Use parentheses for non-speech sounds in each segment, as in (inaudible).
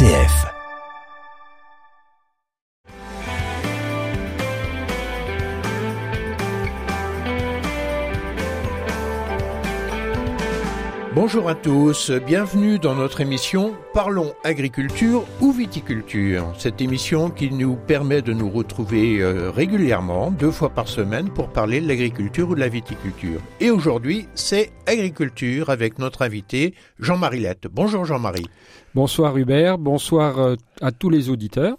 RCF. Bonjour à tous, bienvenue dans notre émission Parlons agriculture ou viticulture. Cette émission qui nous permet de nous retrouver euh, régulièrement, deux fois par semaine, pour parler de l'agriculture ou de la viticulture. Et aujourd'hui, c'est agriculture avec notre invité Jean-Marie Lette. Bonjour Jean-Marie. Bonsoir Hubert, bonsoir euh, à tous les auditeurs.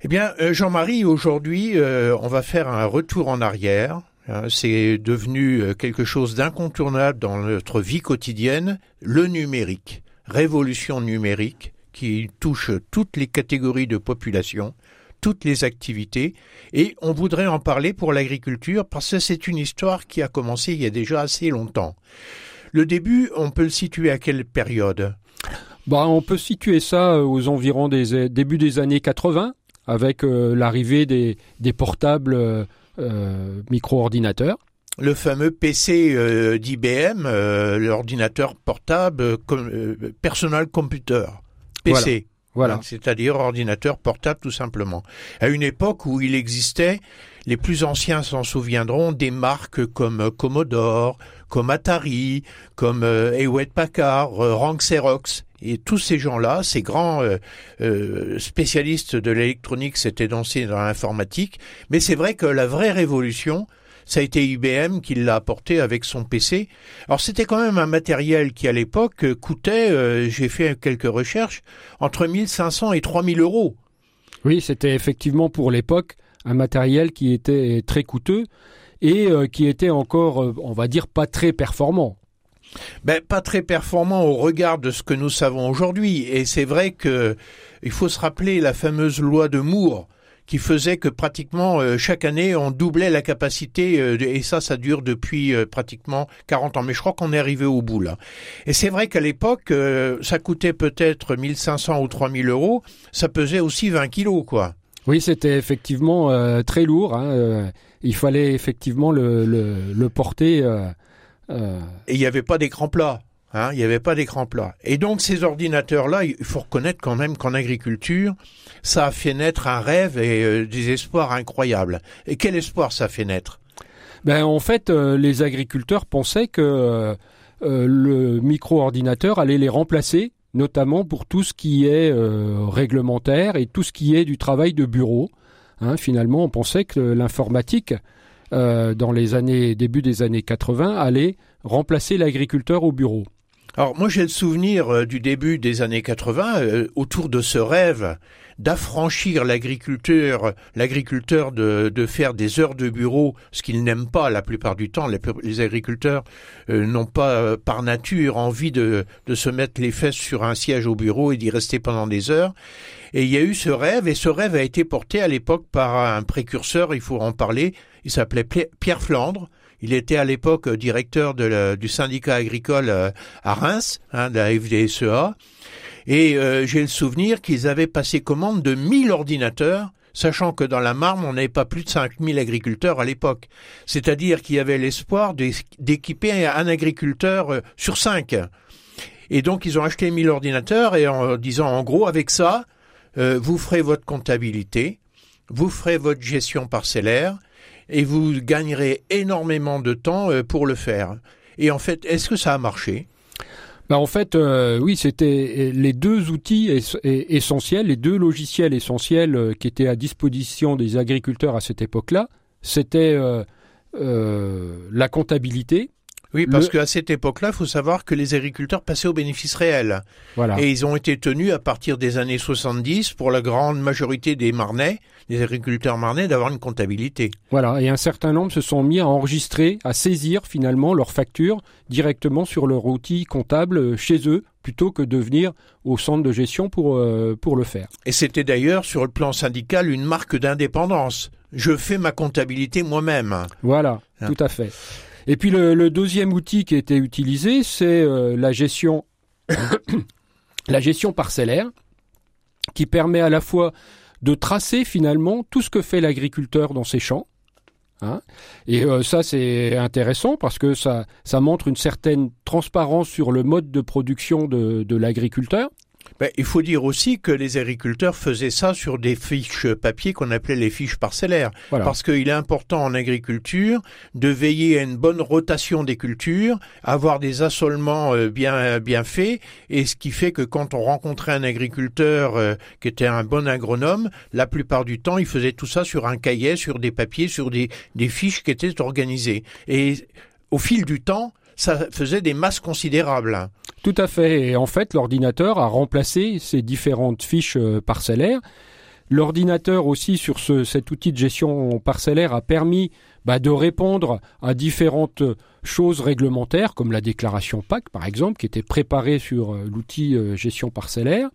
Eh bien, euh, Jean-Marie, aujourd'hui, on va faire un retour en arrière c'est devenu euh, quelque chose d'incontournable dans notre vie quotidienne, le numérique, révolution numérique qui touche toutes les catégories de population, toutes les activités, et on voudrait en parler pour l'agriculture parce que c'est une histoire qui a commencé il y a déjà assez longtemps. Le début, on peut le situer à quelle période? Bah, On peut situer ça euh, aux environs des débuts des années 80, avec euh, l'arrivée des, des portables euh, micro-ordinateur. Le fameux PC euh, d'IBM, euh, l'ordinateur portable, personal computer, PC. Voilà. Hein, c'est-à-dire ordinateur portable tout simplement. À une époque où il existait, les plus anciens s'en souviendront, des marques comme Commodore, comme Atari, comme Hewlett Packard, Rank Xerox. Et tous ces gens-là, ces grands euh, euh, spécialistes de l'électronique s'étaient dansés dans l'informatique, mais c'est vrai que la vraie révolution, ça a été IBM qui l'a apporté avec son PC. Alors c'était quand même un matériel qui à l'époque coûtait, euh, j'ai fait quelques recherches, entre 1500 et 3000 euros. Oui, c'était effectivement pour l'époque un matériel qui était très coûteux et qui était encore, on va dire, pas très performant ben, pas très performant au regard de ce que nous savons aujourd'hui. Et c'est vrai que il faut se rappeler la fameuse loi de Moore qui faisait que pratiquement euh, chaque année on doublait la capacité euh, et ça ça dure depuis euh, pratiquement 40 ans mais je crois qu'on est arrivé au bout là. Et c'est vrai qu'à l'époque ça coûtait peut-être 1500 ou 3000 euros, ça pesait aussi 20 kilos quoi. Oui, c'était effectivement très lourd. Hein, il fallait effectivement le, le, le porter euh. Et il n'y avait pas d'écran plat. Hein, il n'y avait pas d'écran plat. Et donc ces ordinateurs-là, il faut reconnaître quand même qu'en agriculture, ça a fait naître un rêve et euh, des espoirs incroyables. Et quel espoir ça fait naître? Ben, En fait, euh, les agriculteurs pensaient que le micro-ordinateur allait les remplacer, notamment pour tout ce qui est réglementaire et tout ce qui est du travail de bureau. Hein, finalement, on pensait que l'informatique euh, dans les années début des années 80 allait remplacer l'agriculteur au bureau. Alors moi j'ai le souvenir euh, du début des années 80 euh, autour de ce rêve d'affranchir l'agriculteur, l'agriculteur de, faire des heures de bureau, ce qu'il n'aime pas la plupart du temps. Les, agriculteurs n'ont pas par nature envie de, de se mettre les fesses sur un siège au bureau et d'y rester pendant des heures. Et il y a eu ce rêve, et ce rêve a été porté à l'époque par un précurseur, il faut en parler, il s'appelait Pierre Flandre. Il était à l'époque directeur du syndicat agricole euh, à Reims, hein, de la FDSEA. Et euh, j'ai le souvenir qu'ils avaient passé commande de 1000 ordinateurs, sachant que dans la Marne, on n'avait pas plus de 5000 agriculteurs à l'époque. C'est-à-dire qu'il y avait l'espoir d'équiper un agriculteur euh, sur cinq. Et donc, ils ont acheté 1000 ordinateurs et en disant, en gros, avec ça, vous ferez votre comptabilité, vous ferez votre gestion parcellaire, et vous gagnerez énormément de temps euh, pour le faire. Et en fait, est-ce que ça a marché? Bah en fait, euh, oui, c'était les deux outils essentiels, les deux logiciels essentiels euh, qui étaient à disposition des agriculteurs à cette époque-là. C'était la comptabilité oui, parce qu'à cette époque-là, il faut savoir que les agriculteurs passaient aux bénéfices réels. Voilà. Et ils ont été tenus à partir des années 70, pour la grande majorité des Marnais, des agriculteurs marnais, d'avoir une comptabilité. Voilà, et un certain nombre se sont mis à enregistrer, à saisir finalement leurs factures directement sur leur outil comptable chez eux, plutôt que de venir au centre de gestion pour, euh, pour le faire. Et c'était d'ailleurs, sur le plan syndical, une marque d'indépendance. Je fais ma comptabilité moi-même. Voilà, hein. tout à fait. Et puis le, deuxième outil qui a été utilisé, c'est euh, la gestion, (coughs) la gestion parcellaire, qui permet à la fois de tracer finalement tout ce que fait l'agriculteur dans ses champs. Hein. et euh, ça, c'est intéressant parce que ça, montre une certaine transparence sur le mode de production de l'agriculteur. Ben, il faut dire aussi que les agriculteurs faisaient ça sur des fiches papier qu'on appelait les fiches parcellaires. Parce qu'il est important en agriculture de veiller à une bonne rotation des cultures, avoir des assolements euh, bien, bien faits, et ce qui fait que quand on rencontrait un agriculteur euh, qui était un bon agronome, la plupart du temps, il faisait tout ça sur un cahier, sur des papiers, sur des, des fiches qui étaient organisées. Et au fil du temps, ça faisait des masses considérables. Tout à fait. Et en fait, l'ordinateur a remplacé ces différentes fiches euh, parcellaires. L'ordinateur aussi sur ce, cet outil de gestion parcellaire a permis bah, de répondre à différentes choses réglementaires, comme la déclaration PAC par exemple, qui était préparée sur euh, l'outil euh, gestion parcellaire.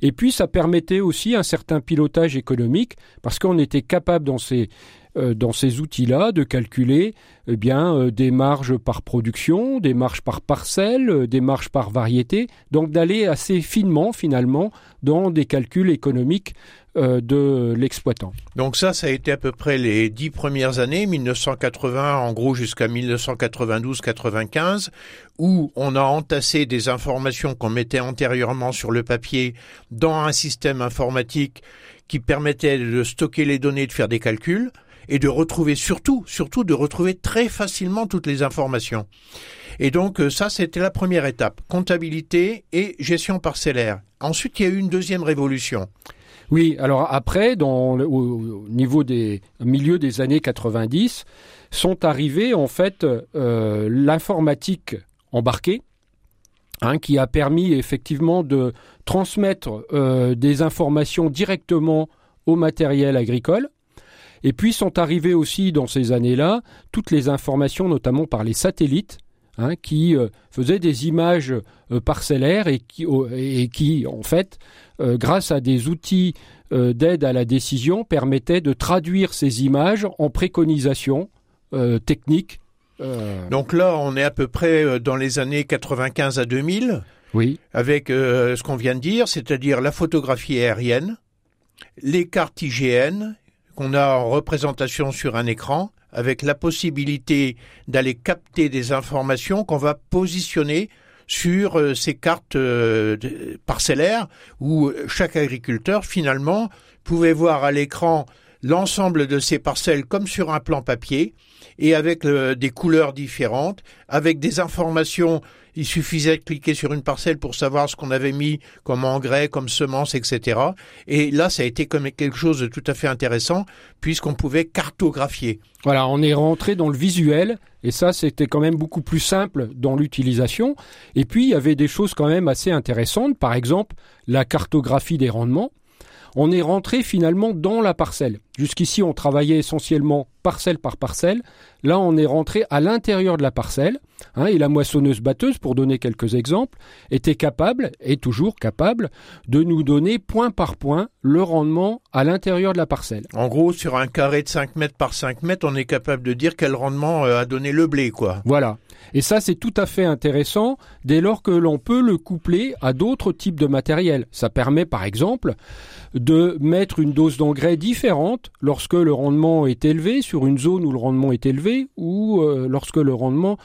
Et puis ça permettait aussi un certain pilotage économique, parce qu'on était capable dans ces dans ces outils-là de calculer eh bien euh, des marges par production, des marges par parcelle, euh, des marges par variété, donc d'aller assez finement finalement dans des calculs économiques de l'exploitant. Donc ça, ça a été à peu près les dix premières années, 1980 en gros jusqu'à 1992-95, où on a entassé des informations qu'on mettait antérieurement sur le papier dans un système informatique qui permettait de stocker les données, de faire des calculs et de retrouver surtout, surtout de retrouver très facilement toutes les informations. Et donc euh, ça, c'était la première étape, comptabilité et gestion parcellaire. Ensuite, il y a eu une deuxième révolution. Oui, alors après, au, niveau des milieu des années 90, sont arrivés en fait euh, l'informatique embarquée, hein, qui a permis effectivement de transmettre euh, des informations directement au matériel agricole. Et puis sont arrivées aussi dans ces années-là toutes les informations, notamment par les satellites, hein, qui euh, faisaient des images euh, parcellaires et qui, et qui, en fait, euh, grâce à des outils d'aide à la décision, permettaient de traduire ces images en préconisations techniques. Donc là, on est à peu près dans les années 95 à 2000. Oui. Avec ce qu'on vient de dire, c'est-à-dire la photographie aérienne, les cartes IGN qu'on a en représentation sur un écran, avec la possibilité d'aller capter des informations qu'on va positionner sur euh, ces cartes euh, parcellaires où chaque agriculteur finalement pouvait voir à l'écran l'ensemble de ces parcelles comme sur un plan papier et avec euh, des couleurs différentes, avec des informations il suffisait de cliquer sur une parcelle pour savoir ce qu'on avait mis comme engrais, comme semence, etc. Et là, ça a été comme quelque chose de tout à fait intéressant puisqu'on pouvait cartographier. Voilà, on est rentré dans le visuel et ça, c'était quand même beaucoup plus simple dans l'utilisation. Et puis, il y avait des choses quand même assez intéressantes. Par exemple, la cartographie des rendements on est rentré finalement dans la parcelle. Jusqu'ici, on travaillait essentiellement parcelle par parcelle. Là, on est rentré à l'intérieur de la parcelle. Hein, et la moissonneuse-batteuse, pour donner quelques exemples, était capable, est toujours capable, de nous donner point par point le rendement à l'intérieur de la parcelle. En gros, sur un carré de 5 mètres par 5 mètres, on est capable de dire quel rendement euh, a donné le blé, quoi. Voilà. Et ça, c'est tout à fait intéressant dès lors que l'on peut le coupler à d'autres types de matériel. Ça permet, par exemple, de mettre une dose d'engrais différente lorsque le rendement est élevé sur une zone où le rendement est élevé ou euh, lorsque le rendement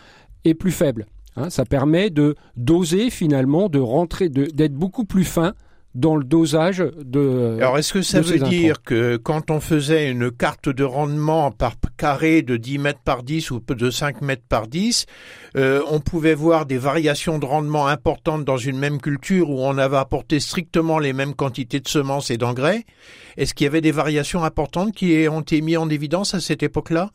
est plus faible. Hein. ça permet de doser finalement, de rentrer, d'être beaucoup plus fin dans le dosage de. Alors, est-ce que ça veut dire que quand on faisait une carte de rendement par carré de 10 mètres par 10 ou de 5 mètres par 10, euh, on pouvait voir des variations de rendement importantes dans une même culture où on avait apporté strictement les mêmes quantités de semences et d'engrais? Est-ce qu'il y avait des variations importantes qui ont été mises en évidence à cette époque-là?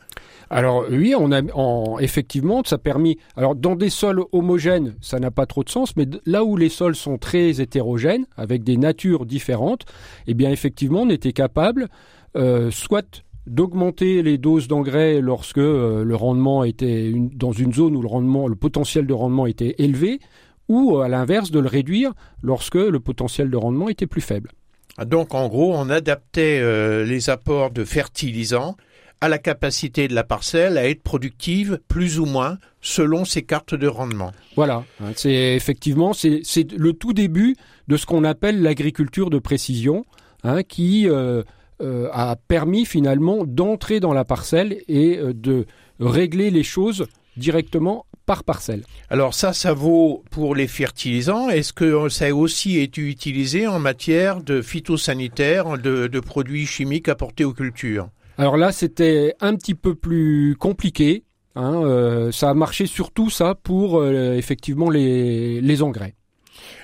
Alors oui, on a en, effectivement, ça a permis. Alors dans des sols homogènes, ça n'a pas trop de sens, mais là où les sols sont très hétérogènes, avec des natures différentes, eh bien effectivement, on était capable euh, soit d'augmenter les doses d'engrais lorsque euh, le rendement était dans une zone où le rendement, le potentiel de rendement était élevé, ou à l'inverse de le réduire lorsque le potentiel de rendement était plus faible. Ah, donc en gros, on adaptait euh, les apports de fertilisants à la capacité de la parcelle à être productive plus ou moins selon ses cartes de rendement. Voilà, c'est effectivement c'est le tout début de ce qu'on appelle l'agriculture de précision, hein, qui euh, euh, a permis finalement d'entrer dans la parcelle et euh, de régler les choses directement par parcelle. Alors ça, ça vaut pour les fertilisants. Est-ce que ça a aussi été utilisé en matière de phytosanitaire, de, de produits chimiques apportés aux cultures? Alors là, c'était un petit peu plus compliqué. Hein, euh, ça a marché surtout ça pour euh, effectivement les, les engrais.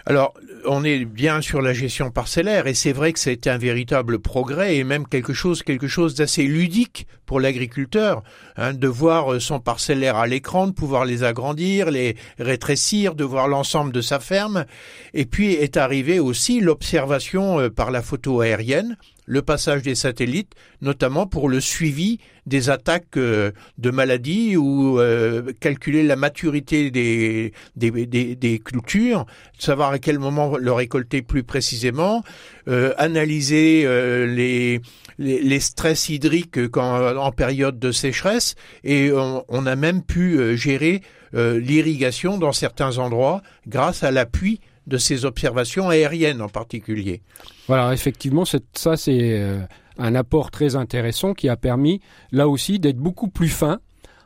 Alors, on est bien sur la gestion parcellaire et c'est vrai que ça a été un véritable progrès et même quelque chose, quelque chose d'assez ludique pour l'agriculteur, hein, de voir euh, son parcellaire à l'écran, de pouvoir les agrandir, les rétrécir, de voir l'ensemble de sa ferme. Et puis est arrivé aussi l'observation euh, par la photo aérienne le passage des satellites, notamment pour le suivi des attaques euh, de maladies ou euh, calculer la maturité des, cultures, savoir à quel moment le récolter plus précisément, euh, analyser les, stress hydriques en période de sécheresse. Et on a même pu gérer l'irrigation dans certains endroits grâce à l'appui de ces observations aériennes en particulier. Voilà, effectivement, ça c'est euh, un apport très intéressant qui a permis là aussi d'être beaucoup plus fin.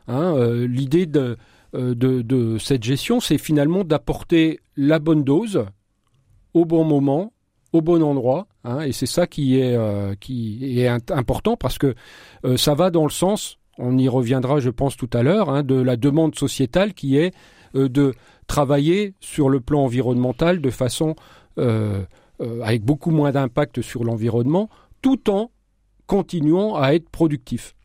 Hein, euh, L'idée euh, de, cette gestion, c'est finalement d'apporter la bonne dose au bon moment, au bon endroit, hein, et c'est ça qui est, qui est important parce que ça va dans le sens, on y reviendra je pense tout à l'heure, hein, de la demande sociétale qui est de travailler sur le plan environnemental de façon euh, euh, avec beaucoup moins d'impact sur l'environnement, tout en continuant à être productif.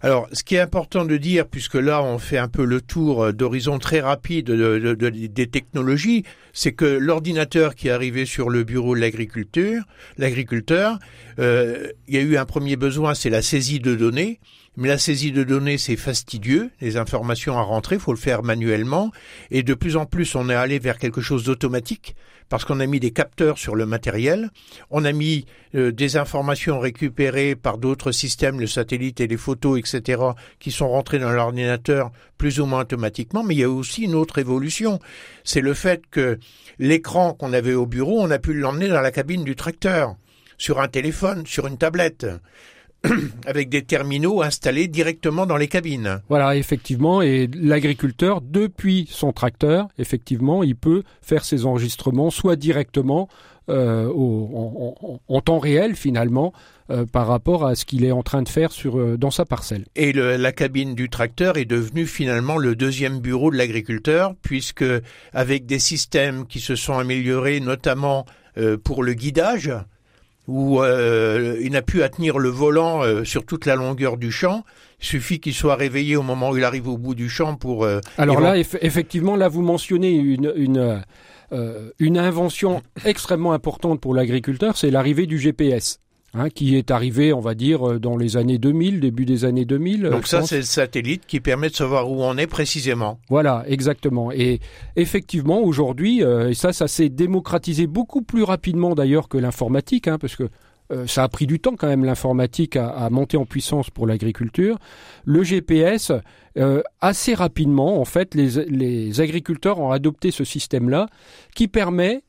Alors, ce qui est important de dire, puisque là on fait un peu le tour euh, d'horizon très rapide des technologies, c'est que l'ordinateur qui est arrivé sur le bureau de l'agriculture, l'agriculteur, il y a eu un premier besoin, c'est la saisie de données. Mais la saisie de données, c'est fastidieux. Les informations à rentrer, faut le faire manuellement. Et de plus en plus, on est allé vers quelque chose d'automatique parce qu'on a mis des capteurs sur le matériel. On a mis euh, des informations récupérées par d'autres systèmes, le satellite et les photos, etc., qui sont rentrées dans l'ordinateur plus ou moins automatiquement. Mais il y a aussi une autre évolution. C'est le fait que l'écran qu'on avait au bureau, on a pu l'emmener dans la cabine du tracteur, sur un téléphone, sur une tablette. (clears throat) avec des terminaux installés directement dans les cabines. Voilà, effectivement, et l'agriculteur, depuis son tracteur, effectivement, il peut faire ses enregistrements soit directement euh, en, temps réel finalement euh, par rapport à ce qu'il est en train de faire sur, euh, dans sa parcelle. Et la cabine du tracteur est devenue finalement le deuxième bureau de l'agriculteur puisque avec des systèmes qui se sont améliorés notamment pour le guidage, où euh, il n'a plus à tenir le volant euh, sur toute la longueur du champ. Il suffit qu'il soit réveillé au moment où il arrive au bout du champ pour. Euh, Alors là, effectivement, là vous mentionnez une une, une invention extrêmement importante pour l'agriculteur, c'est l'arrivée du GPS. Hein, qui est arrivé, on va dire, euh, dans les années 2000, début des années 2000. Donc ça, c'est le satellite qui permet de savoir où on est précisément. Voilà, exactement. Et effectivement, aujourd'hui, euh, et ça, ça s'est démocratisé beaucoup plus rapidement d'ailleurs que l'informatique, hein, parce que euh, ça a pris du temps quand même l'informatique à, monter en puissance pour l'agriculture. Le GPS, assez rapidement, en fait, les, les, agriculteurs ont adopté ce système-là qui permet,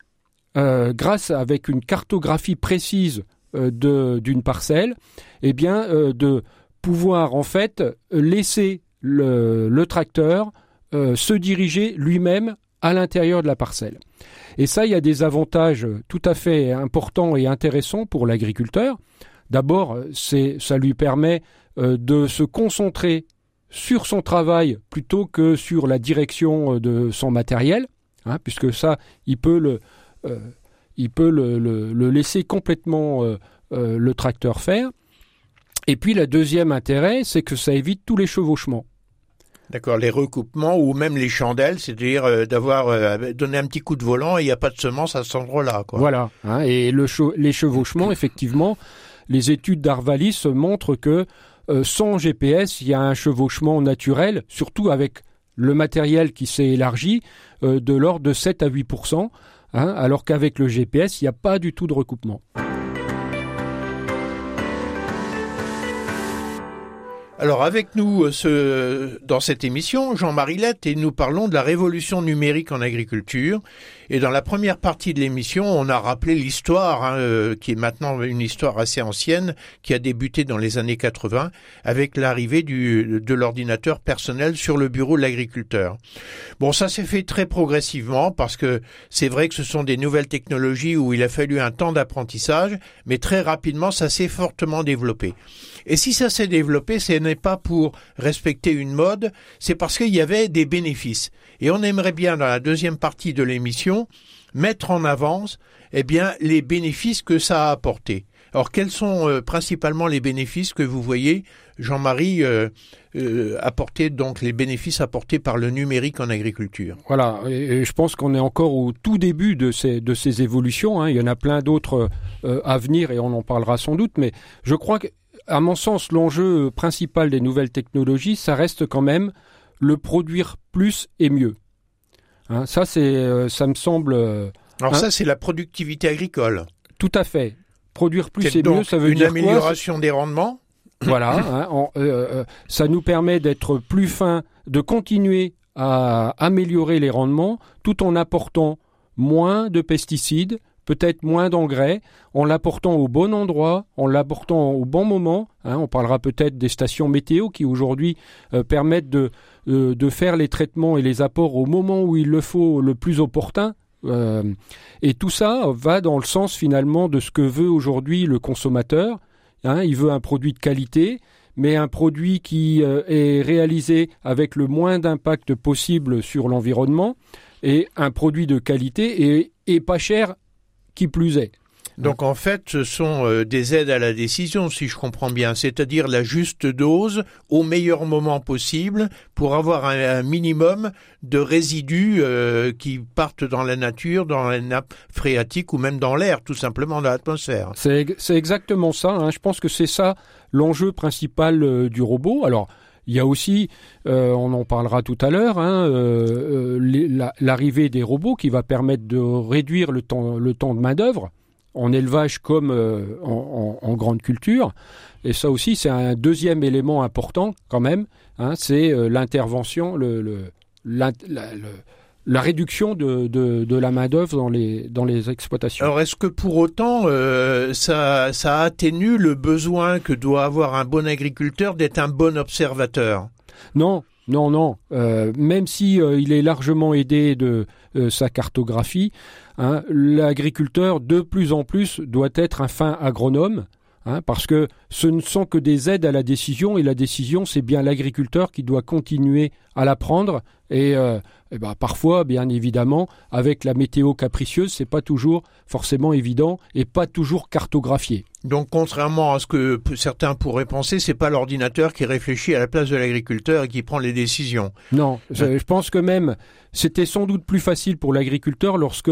grâce avec une cartographie précise euh, d'une parcelle, eh bien, euh, de pouvoir en fait laisser le, tracteur euh, se diriger lui-même à l'intérieur de la parcelle. Et ça, il y a des avantages tout à fait importants et intéressants pour l'agriculteur. D'abord, ça lui permet de se concentrer sur son travail plutôt que sur la direction de son matériel, hein, puisque ça, il peut le, il peut le, laisser complètement euh, euh, le tracteur faire. Et puis le deuxième intérêt, c'est que ça évite tous les chevauchements. D'accord, les recoupements ou même les chandelles, c'est-à-dire euh, d'avoir donné un petit coup de volant et il n'y a pas de semence à cet endroit-là. Voilà, hein, et le les chevauchements, effectivement, les études d'Arvalis montrent que sans GPS, il y a un chevauchement naturel, surtout avec le matériel qui s'est élargi, de l'ordre de 7 à 8 Hein, alors qu'avec le GPS, il n'y a pas du tout de recoupement. Alors avec nous euh, ce, dans cette émission, Jean-Marie Lette, et nous parlons de la révolution numérique en agriculture. Et dans la première partie de l'émission, on a rappelé l'histoire, hein, euh, qui est maintenant une histoire assez ancienne, qui a débuté dans les années 80, avec l'arrivée de l'ordinateur personnel sur le bureau de l'agriculteur. Bon, ça s'est fait très progressivement, parce que c'est vrai que ce sont des nouvelles technologies où il a fallu un temps d'apprentissage, mais très rapidement, ça s'est fortement développé. Et si ça s'est développé, ce n'est pas pour respecter une mode, c'est parce qu'il y avait des bénéfices. Et on aimerait bien, dans la deuxième partie de l'émission, mettre en avance, eh bien, les bénéfices que ça a apporté. Alors, quels sont euh, principalement les bénéfices que vous voyez, Jean-Marie, euh, euh, apporter donc les bénéfices apportés par le numérique en agriculture? Voilà, et, je pense qu'on est encore au tout début de ces, de ces évolutions. Hein. Il y en a plein d'autres à venir et on en parlera sans doute, mais je crois que à mon sens, l'enjeu principal des nouvelles technologies, ça reste quand même le produire plus et mieux. Hein, ça, c'est, euh, ça me semble. Euh, Alors ça, c'est la productivité agricole. Tout à fait. Produire plus et mieux, ça veut dire une amélioration des rendements. (coughs) Voilà, hein, euh, ça nous permet d'être plus fin, de continuer à améliorer les rendements, tout en apportant moins de pesticides, peut-être moins d'engrais, en l'apportant au bon endroit, en l'apportant au bon moment. Hein. on parlera peut-être des stations météo qui aujourd'hui euh, permettent de, euh, de faire les traitements et les apports au moment où il le faut le plus opportun. Euh, et tout ça va dans le sens finalement de ce que veut aujourd'hui le consommateur. Hein. il veut un produit de qualité, mais un produit qui est réalisé avec le moins d'impact possible sur l'environnement et un produit de qualité et pas cher qui plus est. Donc en fait, ce sont euh, des aides à la décision, si je comprends bien, c'est-à-dire la juste dose au meilleur moment possible pour avoir un, minimum de résidus euh, qui partent dans la nature, dans la nappe phréatique ou même dans l'air, tout simplement dans l'atmosphère. C'est exactement ça. Hein. Je pense que c'est ça l'enjeu principal euh, du robot. Alors il y a aussi, on en parlera tout à l'heure, hein, l'arrivée des robots qui va permettre de réduire le temps, de main d'œuvre en élevage comme euh, en, grande culture. Et ça aussi, c'est un deuxième élément important quand même. Hein, c'est euh, l'intervention, le, réduction de, la main d'œuvre dans les dans les exploitations. Alors, est-ce que pour autant, euh, ça, ça atténue le besoin que doit avoir un bon agriculteur d'être un bon observateur? Non, non, non. même si il est largement aidé de sa cartographie, Hein, l'agriculteur de plus en plus doit être un fin agronome. Hein, parce que ce ne sont que des aides à la décision et la décision c'est bien l'agriculteur qui doit continuer à la prendre et, euh, ben, parfois bien évidemment avec la météo capricieuse c'est pas toujours forcément évident et pas toujours cartographié. Donc contrairement à ce que certains pourraient penser, c'est pas l'ordinateur qui réfléchit à la place de l'agriculteur et qui prend les décisions. Non, je pense que même c'était sans doute plus facile pour l'agriculteur lorsque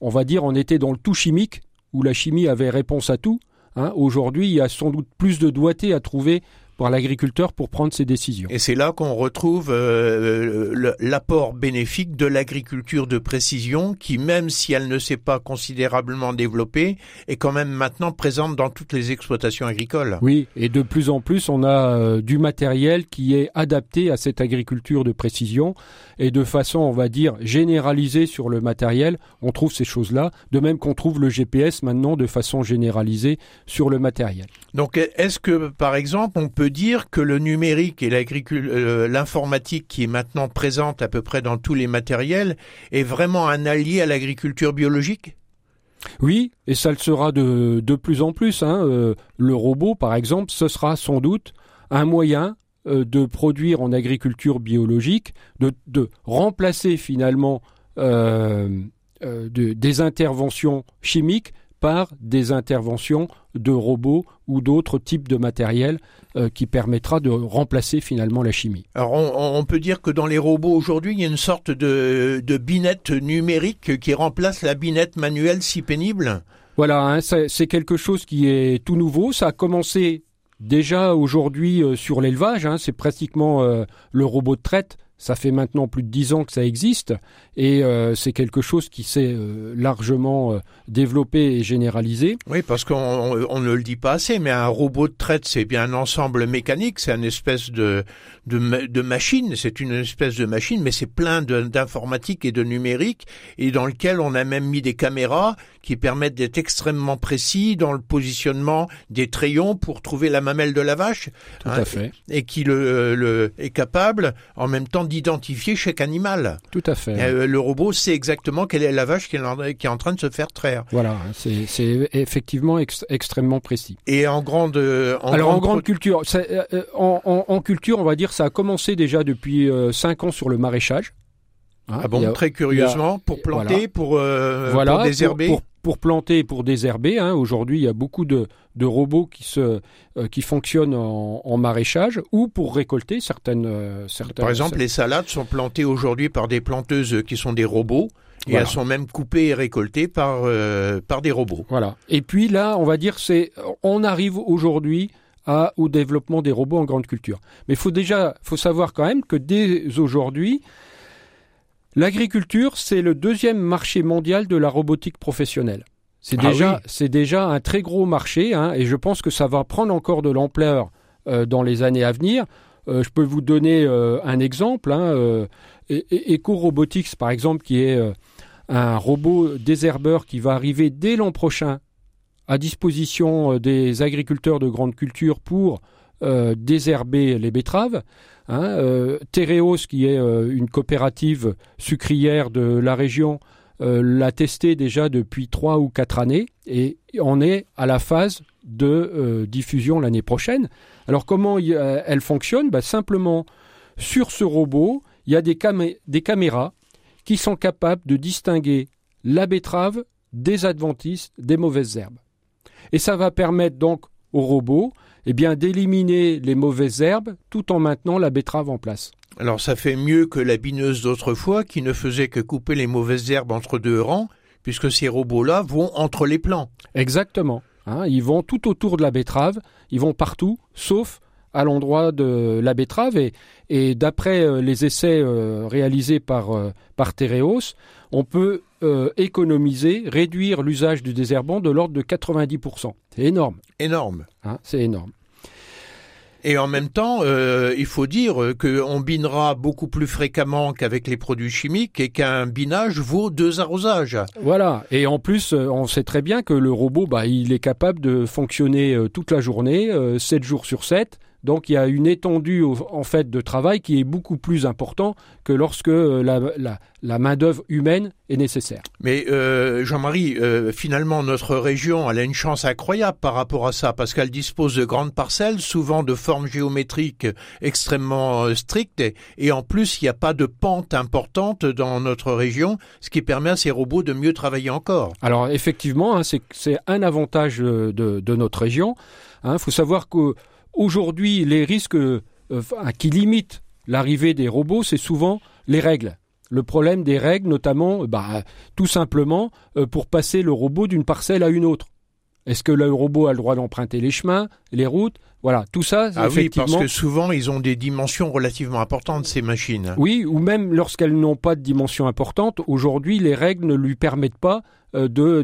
on va dire, on était dans le tout chimique, où la chimie avait réponse à tout. Hein. Aujourd'hui, il y a sans doute plus de doigté à trouver par l'agriculteur pour prendre ses décisions. Et c'est là qu'on retrouve euh, l'apport bénéfique de l'agriculture de précision qui, même si elle ne s'est pas considérablement développée, est quand même maintenant présente dans toutes les exploitations agricoles. Oui, et de plus en plus, on a euh, du matériel qui est adapté à cette agriculture de précision et de façon, on va dire, généralisée sur le matériel, on trouve ces choses-là, de même qu'on trouve le GPS maintenant de façon généralisée sur le matériel. Donc est-ce que, par exemple, on peut dire que le numérique et euh, l'informatique qui est maintenant présente à peu près dans tous les matériels est vraiment un allié à l'agriculture biologique? Oui, et ça le sera de, de plus en plus. Hein. Euh, le robot, par exemple, ce sera sans doute un moyen euh, de produire en agriculture biologique, de, de remplacer finalement des interventions chimiques par des interventions de robots ou d'autres types de matériel euh, qui permettra de remplacer finalement la chimie. Alors on, peut dire que dans les robots aujourd'hui, il y a une sorte de, binette numérique qui remplace la binette manuelle si pénible. Voilà, hein, c'est quelque chose qui est tout nouveau. Ça a commencé déjà aujourd'hui euh, sur l'élevage. Hein. c'est pratiquement euh, le robot de traite Ça fait maintenant plus de dix ans que ça existe et euh, c'est quelque chose qui s'est euh, largement euh, développé et généralisé. Oui, parce qu'on on, ne le dit pas assez, mais un robot de traite, c'est bien un ensemble mécanique, c'est une espèce de, de, de machine, c'est une espèce de machine, mais c'est plein d'informatique et de numérique et dans lequel on a même mis des caméras qui permettent d'être extrêmement précis dans le positionnement des trayons pour trouver la mamelle de la vache. Tout à hein, fait. Et, qui le, le, est capable en même temps d'identifier chaque animal. Tout à fait. Euh, le robot sait exactement quelle est la vache qui est, qui est en train de se faire traire. Voilà, c'est effectivement extrêmement précis. Et en grande... En Alors grande en grande culture, euh, euh, en, en, culture, on va dire, ça a commencé déjà depuis 5 ans sur le maraîchage. Hein, ah bon, très curieusement, pour planter, pour, euh, pour désherber pour, pour, planter et pour désherber. Hein, Aujourd'hui, il y a beaucoup de, de robots qui, se, euh, qui fonctionnent en, en, maraîchage ou pour récolter certaines... Euh, certaines par exemple, les salades sont plantées aujourd'hui par des planteuses qui sont des robots. Et elles sont même coupées et récoltées par, euh, par des robots. Voilà. Et puis là, on va dire, c'est, on arrive aujourd'hui à, au développement des robots en grande culture. Mais il faut déjà, faut savoir quand même que dès aujourd'hui, L'agriculture, c'est le deuxième marché mondial de la robotique professionnelle. C'est ah déjà, un très gros marché, hein, et je pense que ça va prendre encore de l'ampleur euh, dans les années à venir. Euh, je peux vous donner euh, un exemple. Hein, Eco Robotics, par exemple, qui est un robot désherbeur qui va arriver dès l'an prochain à disposition des agriculteurs de grande culture pour désherber les betteraves. Hein, euh, qui est euh, une coopérative sucrière de la région, euh, l'a testé déjà depuis trois ou quatre années et on est à la phase de euh, diffusion l'année prochaine. Alors comment elle fonctionne? Bah, Simplement, sur ce robot, il y a des, des caméras qui sont capables de distinguer la betterave des adventistes, des mauvaises herbes. Et ça va permettre donc au robot eh bien d'éliminer les mauvaises herbes tout en maintenant la betterave en place. Alors ça fait mieux que la bineuse d'autrefois qui ne faisait que couper les mauvaises herbes entre deux rangs, puisque ces robots-là vont entre les plants. Exactement. Hein, ils vont tout autour de la betterave, ils vont partout, sauf à l'endroit de la betterave. Et, d'après euh, les essais euh, réalisés par, euh, par on peut économiser, réduire l'usage du désherbant de l'ordre de 90%. C'est énorme. Énorme. Hein, c'est énorme. Et en même temps, il faut dire qu'on binera beaucoup plus fréquemment qu'avec les produits chimiques et qu'un binage vaut deux arrosages. Voilà. Et en plus, on sait très bien que le robot, bah, il est capable de fonctionner toute la journée, 7 jours sur 7, donc il y a une étendue en fait de travail qui est beaucoup plus important que lorsque euh, la, la, main d'œuvre humaine est nécessaire. Mais euh, Jean-Marie, euh, finalement notre région elle a une chance incroyable par rapport à ça parce qu'elle dispose de grandes parcelles, souvent de formes géométriques extrêmement strictes et, en plus il n'y a pas de pente importante dans notre région, ce qui permet à ces robots de mieux travailler encore. Alors effectivement, hein, c'est un avantage de, de notre région. Il hein. faut savoir que Aujourd'hui, les risques euh, qui limitent l'arrivée des robots, c'est souvent les règles. Le problème des règles, notamment, bah, tout simplement, euh, pour passer le robot d'une parcelle à une autre. Est-ce que le robot a le droit d'emprunter les chemins, les routes? Voilà, tout ça. Ah oui, parce que souvent ils ont des dimensions relativement importantes ces machines. Oui, ou même lorsqu'elles n'ont pas de dimensions importantes, aujourd'hui les règles ne lui permettent pas euh, de,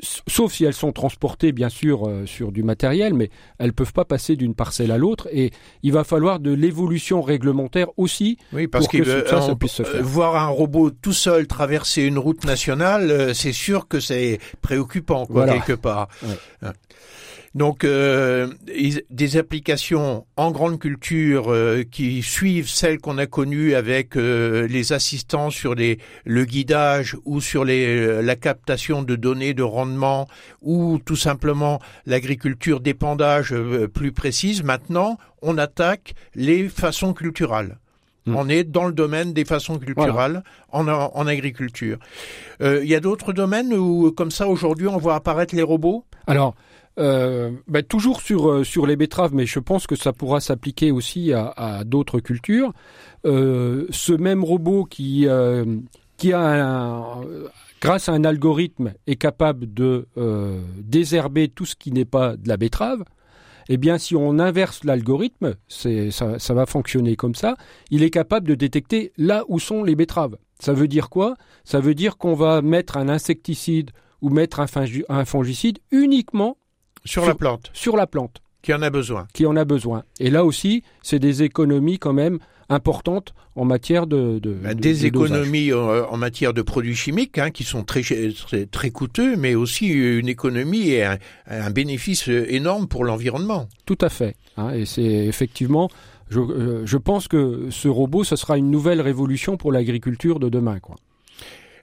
sauf si elles sont transportées bien sûr euh, sur du matériel, mais elles peuvent pas passer d'une parcelle à l'autre. Et il va falloir de l'évolution réglementaire aussi oui, parce pour que ça, puisse se faire. Voir un robot tout seul traverser une route nationale, euh, c'est sûr que c'est préoccupant quoi, quelque part. Hein. Donc euh, des applications en grande culture euh, qui suivent celles qu'on a connues avec euh, les assistants sur les, le guidage ou sur les, la captation de données de rendement ou tout simplement l'agriculture d'épandage plus précise. Maintenant, on attaque les façons culturelles. Hmm. On est dans le domaine des façons culturelles en, en, agriculture. Il y a d'autres domaines où, comme ça, aujourd'hui, on voit apparaître les robots? Alors, euh, ben, toujours sur, euh, sur les betteraves, mais je pense que ça pourra s'appliquer aussi à, d'autres cultures. Euh, ce même robot qui, qui a grâce à un algorithme est capable de désherber tout ce qui n'est pas de la betterave, eh bien, si on inverse l'algorithme, ça, va fonctionner comme ça, il est capable de détecter là où sont les betteraves. Ça veut dire quoi? Ça veut dire qu'on va mettre un insecticide ou mettre un fongicide uniquement sur, la plante. Sur la plante. Qui en a besoin. Qui en a besoin. Et là aussi, c'est des économies quand même importantes en matière de, de, ben, des économies en, matière de produits chimiques hein, qui sont très, très, très coûteux, mais aussi une économie et un, un bénéfice énorme pour l'environnement. Tout à fait. Hein, et c'est effectivement, je, euh, je, pense que ce robot, ce sera une nouvelle révolution pour l'agriculture de demain, quoi.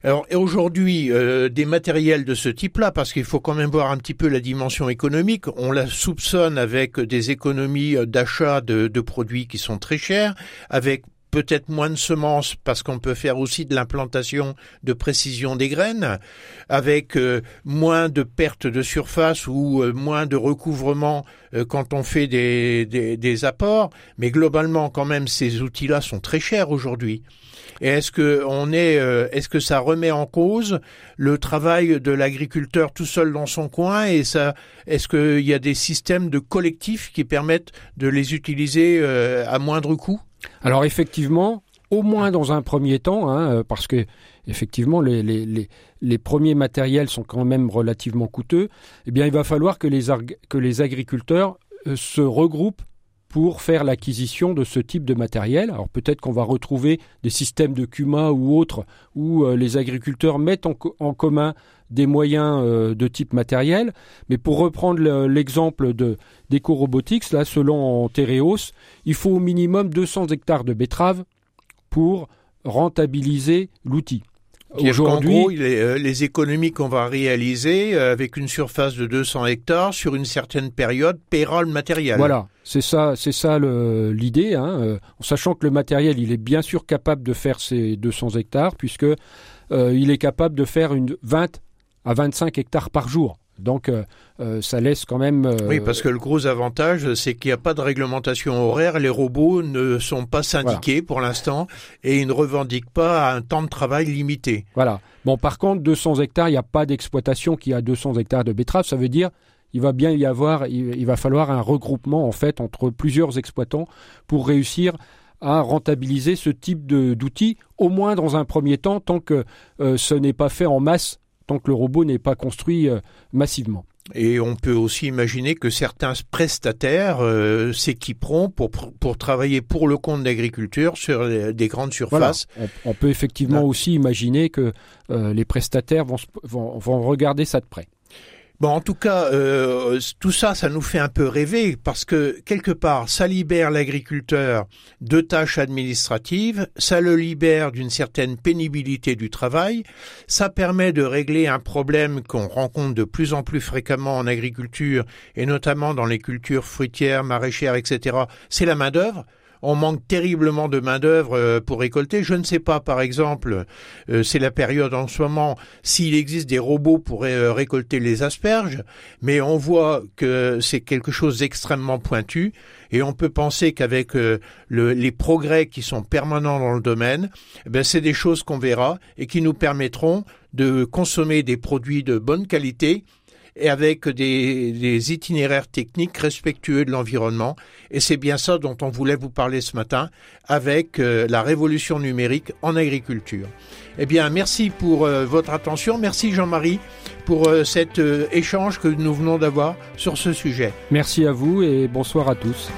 Alors aujourd'hui, euh, des matériels de ce type-là, parce qu'il faut quand même voir un petit peu la dimension économique, on la soupçonne avec des économies euh, d'achat de, de, produits qui sont très chers, avec peut-être moins de semences parce qu'on peut faire aussi de l'implantation de précision des graines, avec euh, moins de pertes de surface ou moins de recouvrement quand on fait des, apports, mais globalement quand même ces outils-là sont très chers aujourd'hui. Et est-ce que on est, euh, est-ce que ça remet en cause le travail de l'agriculteur tout seul dans son coin et ça, est-ce qu'il y a des systèmes de collectifs qui permettent de les utiliser euh, à moindre coût? Alors effectivement, au moins dans un premier temps, hein, euh, parce que effectivement les, premiers matériels sont quand même relativement coûteux. Eh bien, il va falloir que les, que les agriculteurs se regroupent pour faire l'acquisition de ce type de matériel. Alors peut-être qu'on va retrouver des systèmes de CUMA ou autres où euh, les agriculteurs mettent en, commun des moyens euh, de type matériel. Mais pour reprendre l'exemple de d'EcoRobotics, là, selon Tereos, il faut au minimum 200 hectares de betteraves pour rentabiliser l'outil. Aujourd'hui, les, euh, les, économies qu'on va réaliser euh, avec une surface de 200 hectares sur une certaine période paiera le matériel. Voilà, c'est ça, c'est ça l'idée. Hein, euh, en sachant que le matériel, il est bien sûr capable de faire ces 200 hectares puisque il est capable de faire une 20 à 25 hectares par jour. Donc euh, euh, ça laisse quand même. Euh, oui, parce que le gros avantage, c'est qu'il n'y a pas de réglementation horaire. Les robots ne sont pas syndiqués pour l'instant et ils ne revendiquent pas un temps de travail limité. Voilà. Bon, par contre, 200 hectares, il n'y a pas d'exploitation qui a 200 hectares de betteraves. Ça veut dire il va bien y avoir, il, va falloir un regroupement en fait entre plusieurs exploitants pour réussir à rentabiliser ce type d'outils, au moins dans un premier temps, tant que ce n'est pas fait en masse tant que le robot n'est pas construit euh, massivement. Et on peut aussi imaginer que certains prestataires euh, s'équiperont pour, pour travailler pour le compte d'agriculture sur des grandes surfaces. On, peut effectivement aussi imaginer que euh, les prestataires vont, vont, vont regarder ça de près. Bon, en tout cas, euh, tout ça, ça nous fait un peu rêver parce que quelque part, ça libère l'agriculteur de tâches administratives, ça le libère d'une certaine pénibilité du travail, ça permet de régler un problème qu'on rencontre de plus en plus fréquemment en agriculture et notamment dans les cultures fruitières, maraîchères, etc. C'est la main d'œuvre on manque terriblement de main-d'œuvre euh, pour récolter. Je ne sais pas, par exemple, euh, c'est la période en ce moment, s'il existe des robots pour euh, récolter les asperges, mais on voit que c'est quelque chose d'extrêmement pointu et on peut penser qu'avec les progrès qui sont permanents dans le domaine, eh ben c'est des choses qu'on verra et qui nous permettront de consommer des produits de bonne qualité et avec des, des itinéraires techniques respectueux de l'environnement. Et c'est bien ça dont on voulait vous parler ce matin avec euh, la révolution numérique en agriculture. Eh bien, merci pour euh, votre attention. Merci Jean-Marie pour euh, cet échange que nous venons d'avoir sur ce sujet. Merci à vous et bonsoir à tous.